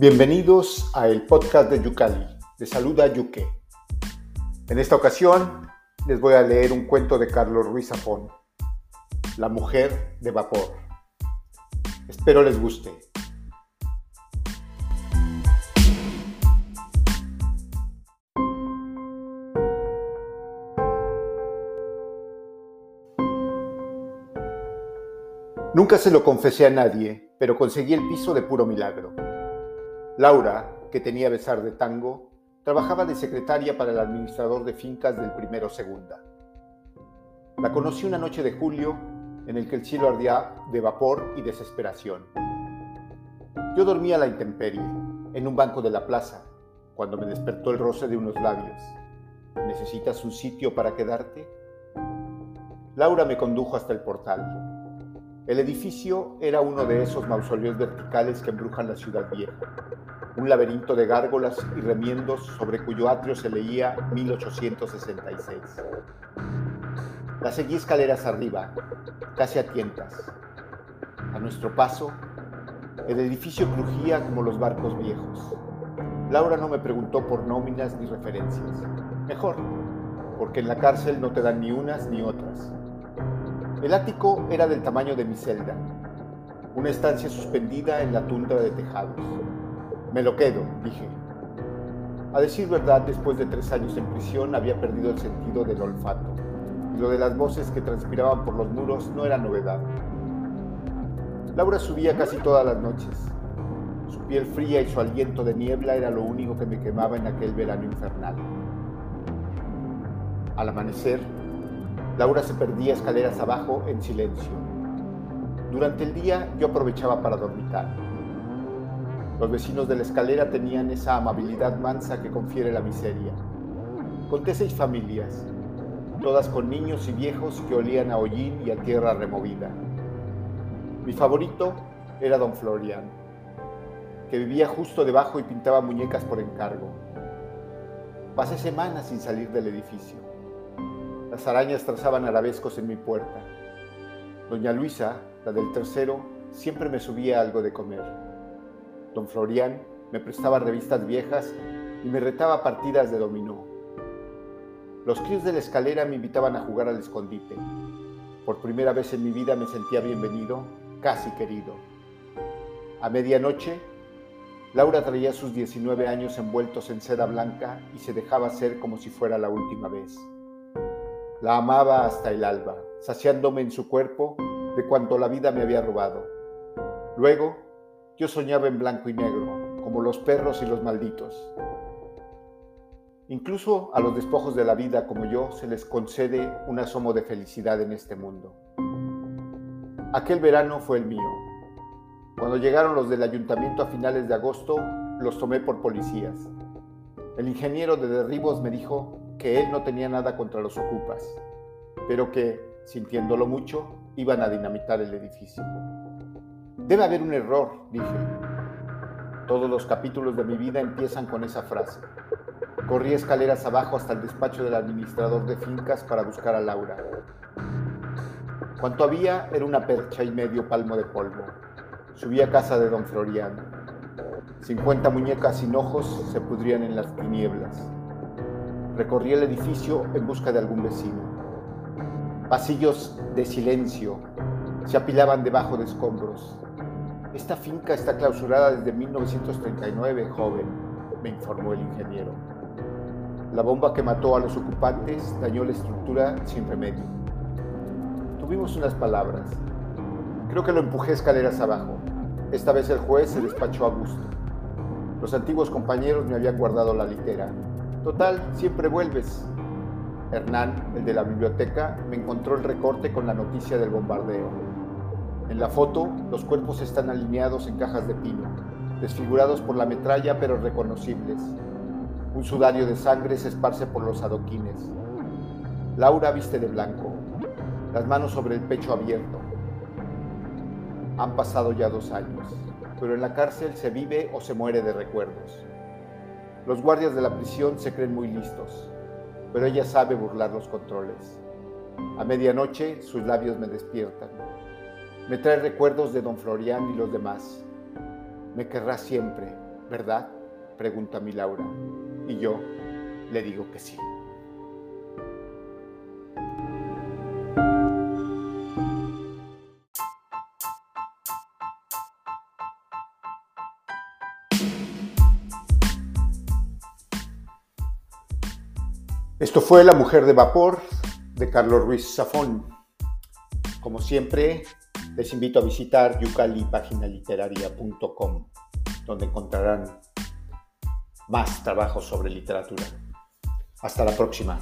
Bienvenidos a el podcast de Yucali. Les saluda Yuque. En esta ocasión les voy a leer un cuento de Carlos Ruiz Zafón, La mujer de vapor. Espero les guste. Nunca se lo confesé a nadie, pero conseguí el piso de puro milagro. Laura, que tenía besar de tango, trabajaba de secretaria para el administrador de fincas del primero segunda. La conocí una noche de julio en el que el cielo ardía de vapor y desesperación. Yo dormía a la intemperie, en un banco de la plaza, cuando me despertó el roce de unos labios. ¿Necesitas un sitio para quedarte? Laura me condujo hasta el portal. El edificio era uno de esos mausoleos verticales que embrujan la ciudad vieja un laberinto de gárgolas y remiendos sobre cuyo atrio se leía 1866. La seguí escaleras arriba, casi a tientas. A nuestro paso, el edificio crujía como los barcos viejos. Laura no me preguntó por nóminas ni referencias. Mejor, porque en la cárcel no te dan ni unas ni otras. El ático era del tamaño de mi celda, una estancia suspendida en la tundra de tejados. Me lo quedo, dije. A decir verdad, después de tres años en prisión había perdido el sentido del olfato, y lo de las voces que transpiraban por los muros no era novedad. Laura subía casi todas las noches. Su piel fría y su aliento de niebla era lo único que me quemaba en aquel verano infernal. Al amanecer, Laura se perdía escaleras abajo en silencio. Durante el día yo aprovechaba para dormitar. Los vecinos de la escalera tenían esa amabilidad mansa que confiere la miseria. Conté seis familias, todas con niños y viejos que olían a hollín y a tierra removida. Mi favorito era don Florian, que vivía justo debajo y pintaba muñecas por encargo. Pasé semanas sin salir del edificio. Las arañas trazaban arabescos en mi puerta. Doña Luisa, la del tercero, siempre me subía algo de comer. Don Florian me prestaba revistas viejas y me retaba partidas de dominó. Los críos de la escalera me invitaban a jugar al escondite. Por primera vez en mi vida me sentía bienvenido, casi querido. A medianoche, Laura traía sus 19 años envueltos en seda blanca y se dejaba ser como si fuera la última vez. La amaba hasta el alba, saciándome en su cuerpo de cuanto la vida me había robado. Luego, yo soñaba en blanco y negro, como los perros y los malditos. Incluso a los despojos de la vida como yo se les concede un asomo de felicidad en este mundo. Aquel verano fue el mío. Cuando llegaron los del ayuntamiento a finales de agosto, los tomé por policías. El ingeniero de derribos me dijo que él no tenía nada contra los ocupas, pero que, sintiéndolo mucho, iban a dinamitar el edificio. Debe haber un error, dije. Todos los capítulos de mi vida empiezan con esa frase. Corrí escaleras abajo hasta el despacho del administrador de fincas para buscar a Laura. Cuanto había era una percha y medio palmo de polvo. Subí a casa de don Floriano. Cincuenta muñecas sin ojos se pudrían en las tinieblas. Recorrí el edificio en busca de algún vecino. Pasillos de silencio se apilaban debajo de escombros. Esta finca está clausurada desde 1939, joven, me informó el ingeniero. La bomba que mató a los ocupantes dañó la estructura sin remedio. Tuvimos unas palabras. Creo que lo empujé escaleras abajo. Esta vez el juez se despachó a gusto. Los antiguos compañeros me habían guardado la litera. Total, siempre vuelves. Hernán, el de la biblioteca, me encontró el recorte con la noticia del bombardeo. En la foto, los cuerpos están alineados en cajas de pino, desfigurados por la metralla pero reconocibles. Un sudario de sangre se esparce por los adoquines. Laura viste de blanco, las manos sobre el pecho abierto. Han pasado ya dos años, pero en la cárcel se vive o se muere de recuerdos. Los guardias de la prisión se creen muy listos, pero ella sabe burlar los controles. A medianoche sus labios me despiertan. Me trae recuerdos de don Florian y los demás. Me querrá siempre, ¿verdad? pregunta mi Laura. Y yo le digo que sí. Esto fue La Mujer de Vapor de Carlos Ruiz Zafón. Como siempre, les invito a visitar yucalipaginaliteraria.com, donde encontrarán más trabajos sobre literatura. Hasta la próxima.